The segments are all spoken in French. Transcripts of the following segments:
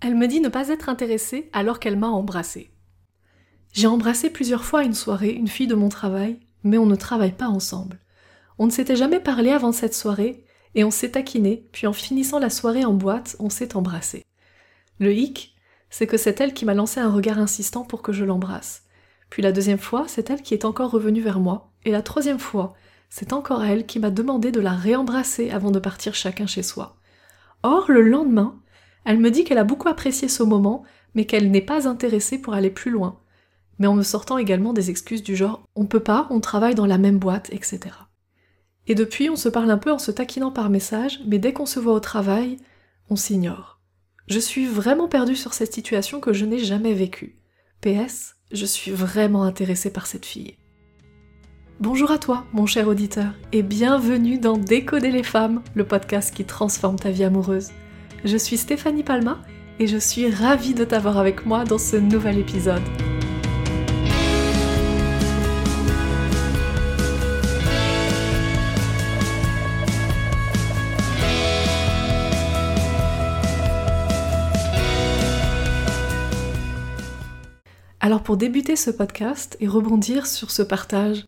Elle me dit ne pas être intéressée alors qu'elle m'a embrassée. J'ai embrassé plusieurs fois une soirée une fille de mon travail, mais on ne travaille pas ensemble. On ne s'était jamais parlé avant cette soirée, et on s'est taquiné, puis en finissant la soirée en boîte, on s'est embrassé. Le hic, c'est que c'est elle qui m'a lancé un regard insistant pour que je l'embrasse. Puis la deuxième fois, c'est elle qui est encore revenue vers moi, et la troisième fois, c'est encore elle qui m'a demandé de la réembrasser avant de partir chacun chez soi. Or, le lendemain, elle me dit qu'elle a beaucoup apprécié ce moment, mais qu'elle n'est pas intéressée pour aller plus loin, mais en me sortant également des excuses du genre on peut pas, on travaille dans la même boîte, etc. Et depuis, on se parle un peu en se taquinant par message, mais dès qu'on se voit au travail, on s'ignore. Je suis vraiment perdue sur cette situation que je n'ai jamais vécue. PS, je suis vraiment intéressée par cette fille. Bonjour à toi, mon cher auditeur, et bienvenue dans Décoder les femmes, le podcast qui transforme ta vie amoureuse. Je suis Stéphanie Palma et je suis ravie de t'avoir avec moi dans ce nouvel épisode. Alors pour débuter ce podcast et rebondir sur ce partage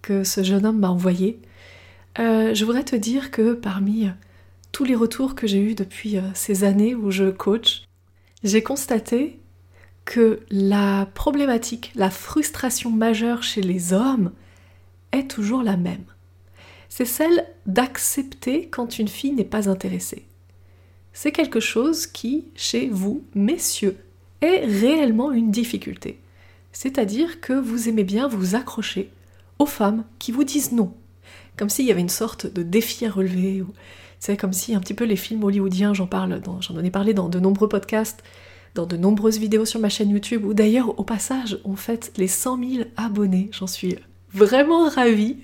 que ce jeune homme m'a envoyé, euh, je voudrais te dire que parmi les retours que j'ai eus depuis euh, ces années où je coach, j'ai constaté que la problématique, la frustration majeure chez les hommes est toujours la même. C'est celle d'accepter quand une fille n'est pas intéressée. C'est quelque chose qui, chez vous, messieurs, est réellement une difficulté c'est-à-dire que vous aimez bien vous accrocher aux femmes qui vous disent non, comme s'il y avait une sorte de défi à relever, c'est comme si un petit peu les films hollywoodiens, j'en parle, ai parlé dans de nombreux podcasts, dans de nombreuses vidéos sur ma chaîne YouTube, ou d'ailleurs au passage on fête les 100 000 abonnés, j'en suis vraiment ravie.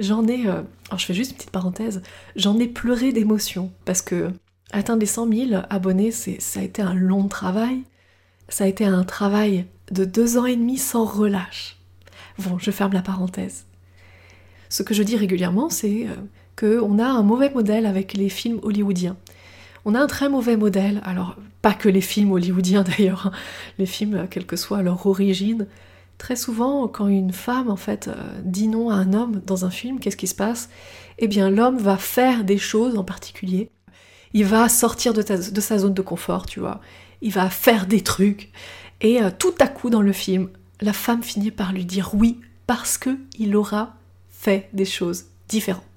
J'en ai, euh, alors je fais juste une petite parenthèse, j'en ai pleuré d'émotion parce que atteindre les 100 000 abonnés, ça a été un long travail, ça a été un travail de deux ans et demi sans relâche. Bon, je ferme la parenthèse. Ce que je dis régulièrement, c'est euh, qu'on a un mauvais modèle avec les films hollywoodiens. On a un très mauvais modèle, alors pas que les films hollywoodiens d'ailleurs, hein. les films, quelle que soit leur origine. Très souvent, quand une femme en fait euh, dit non à un homme dans un film, qu'est-ce qui se passe? Eh bien, l'homme va faire des choses en particulier. Il va sortir de, sa zone de confort, tu vois. Il va faire des trucs. Et euh, tout à coup dans le film, la femme finit par lui dire oui parce qu'il aura fait des choses différentes.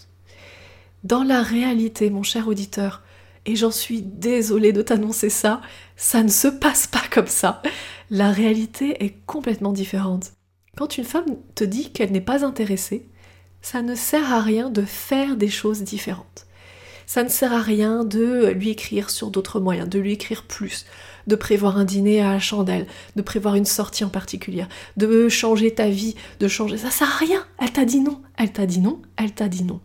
Dans la réalité, mon cher auditeur, et j'en suis désolée de t'annoncer ça, ça ne se passe pas comme ça. La réalité est complètement différente. Quand une femme te dit qu'elle n'est pas intéressée, ça ne sert à rien de faire des choses différentes. Ça ne sert à rien de lui écrire sur d'autres moyens, de lui écrire plus, de prévoir un dîner à la chandelle, de prévoir une sortie en particulier, de changer ta vie, de changer. Ça sert à rien. Elle t'a dit non. Elle t'a dit non. Elle t'a dit non.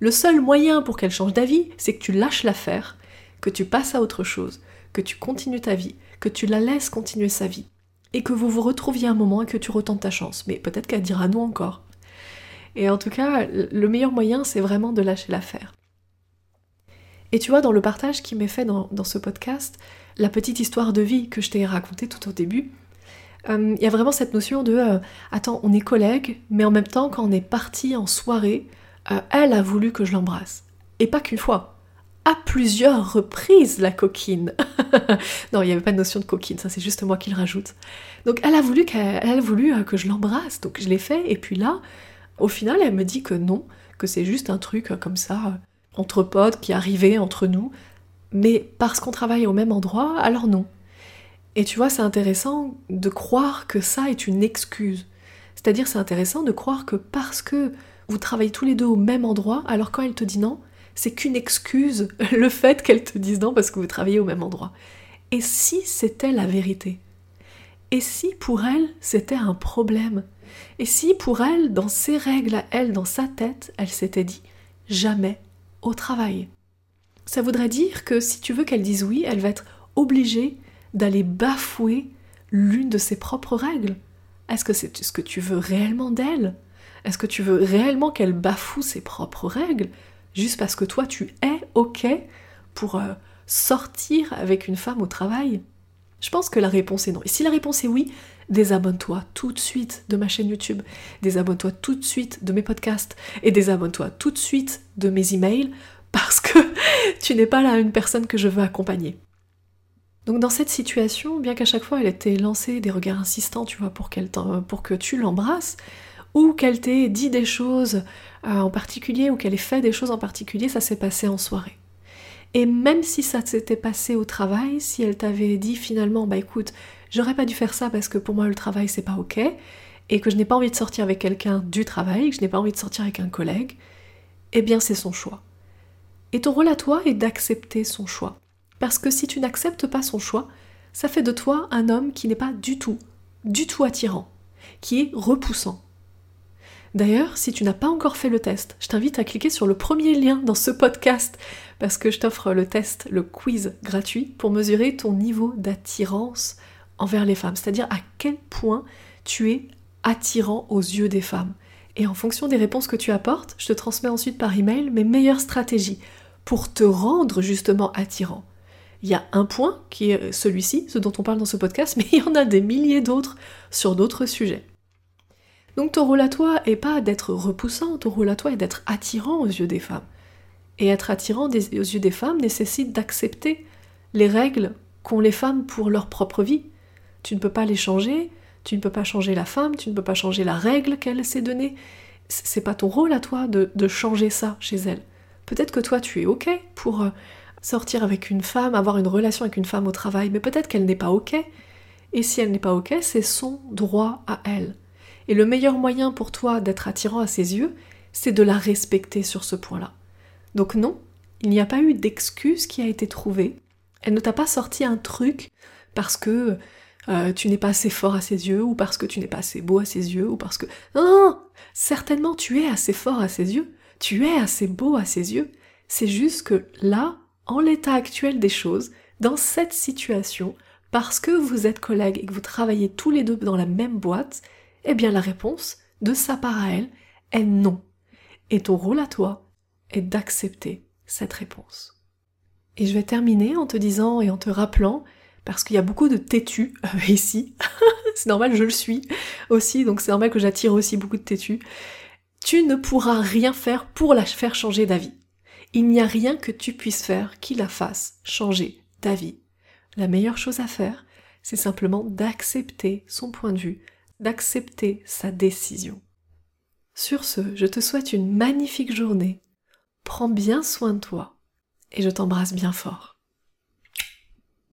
Le seul moyen pour qu'elle change d'avis, c'est que tu lâches l'affaire, que tu passes à autre chose, que tu continues ta vie, que tu la laisses continuer sa vie, et que vous vous retrouviez un moment et que tu retentes ta chance. Mais peut-être qu'elle dira non encore. Et en tout cas, le meilleur moyen, c'est vraiment de lâcher l'affaire. Et tu vois, dans le partage qui m'est fait dans, ce podcast, la petite histoire de vie que je t'ai racontée tout au début, euh, il y a vraiment cette notion de euh, attends, on est collègues, mais en même temps, quand on est parti en soirée, euh, elle a voulu que je l'embrasse. Et pas qu'une fois. À plusieurs reprises, la coquine. non, il n'y avait pas de notion de coquine, ça c'est juste moi qui le rajoute. Donc elle a voulu, a voulu que je l'embrasse, donc je l'ai fait, et puis là, au final, elle me dit que non, que c'est juste un truc comme ça, entre potes qui arrivaient entre nous, mais parce qu'on travaille au même endroit, alors non. Et tu vois, c'est intéressant de croire que ça est une excuse. C'est-à-dire, c'est intéressant de croire que parce que vous travaillez tous les deux au même endroit, alors quand elle te dit non, c'est qu'une excuse le fait qu'elle te dise non parce que vous travaillez au même endroit. Et si c'était la vérité? Et si pour elle, c'était un problème? Et si pour elle, dans ses règles à elle, dans sa tête, elle s'était dit jamais au travail? Ça voudrait dire que si tu veux qu'elle dise oui, elle va être obligée d'aller bafouer l'une de ses propres règles. Est-ce que c'est ce que tu veux réellement d'elle? Est-ce que tu veux réellement qu'elle bafoue ses propres règles juste parce que toi tu es OK pour euh, sortir avec une femme au travail? Je pense que la réponse est non. Et si la réponse est oui, désabonne-toi tout de suite de ma chaîne YouTube, désabonne-toi tout de suite de mes podcasts et désabonne-toi tout de suite de mes emails parce que tu n'es pas là une personne que je veux accompagner. Donc dans cette situation, bien qu'à chaque fois elle ait lancé des regards insistants, tu vois, pour, pour que tu l'embrasses, ou qu'elle t'ait dit des choses euh, en particulier, ou qu'elle ait fait des choses en particulier, ça s'est passé en soirée. Et même si ça s'était passé au travail, si elle t'avait dit finalement, bah écoute, j'aurais pas dû faire ça parce que pour moi le travail c'est pas ok, et que je n'ai pas envie de sortir avec quelqu'un du travail, que je n'ai pas envie de sortir avec un collègue, eh bien c'est son choix. Et ton rôle à toi est d'accepter son choix. Parce que si tu n'acceptes pas son choix, ça fait de toi un homme qui n'est pas du tout, du tout attirant, qui est repoussant. D'ailleurs, si tu n'as pas encore fait le test, je t'invite à cliquer sur le premier lien dans ce podcast parce que je t'offre le test, le quiz gratuit pour mesurer ton niveau d'attirance envers les femmes, c'est-à-dire à quel point tu es attirant aux yeux des femmes. Et en fonction des réponses que tu apportes, je te transmets ensuite par email mes meilleures stratégies pour te rendre justement attirant. Il y a un point qui est celui-ci, ce dont on parle dans ce podcast, mais il y en a des milliers d'autres sur d'autres sujets. Donc ton rôle à toi est pas d'être repoussant, ton rôle à toi est d'être attirant aux yeux des femmes. Et être attirant aux yeux des femmes nécessite d'accepter les règles qu'ont les femmes pour leur propre vie. Tu ne peux pas les changer, tu ne peux pas changer la femme, tu ne peux pas changer la règle qu'elle s'est donnée. C'est pas ton rôle à toi de, de changer ça chez elle. Peut-être que toi tu es ok pour euh, sortir avec une femme, avoir une relation avec une femme au travail, mais peut-être qu'elle n'est pas ok. Et si elle n'est pas ok, c'est son droit à elle. Et le meilleur moyen pour toi d'être attirant à ses yeux, c'est de la respecter sur ce point-là. Donc non, il n'y a pas eu d'excuse qui a été trouvée. Elle ne t'a pas sorti un truc parce que euh, tu n'es pas assez fort à ses yeux, ou parce que tu n'es pas assez beau à ses yeux, ou parce que... Certainement tu es assez fort à ses yeux, tu es assez beau à ses yeux. C'est juste que là, en l'état actuel des choses, dans cette situation, parce que vous êtes collègues et que vous travaillez tous les deux dans la même boîte, eh bien la réponse, de sa part à elle, est non. Et ton rôle à toi est d'accepter cette réponse. Et je vais terminer en te disant et en te rappelant, parce qu'il y a beaucoup de têtus euh, ici, c'est normal, je le suis aussi, donc c'est normal que j'attire aussi beaucoup de têtus, tu ne pourras rien faire pour la faire changer d'avis. Il n'y a rien que tu puisses faire qui la fasse changer d'avis. La meilleure chose à faire, c'est simplement d'accepter son point de vue, d'accepter sa décision. Sur ce, je te souhaite une magnifique journée, prends bien soin de toi et je t'embrasse bien fort.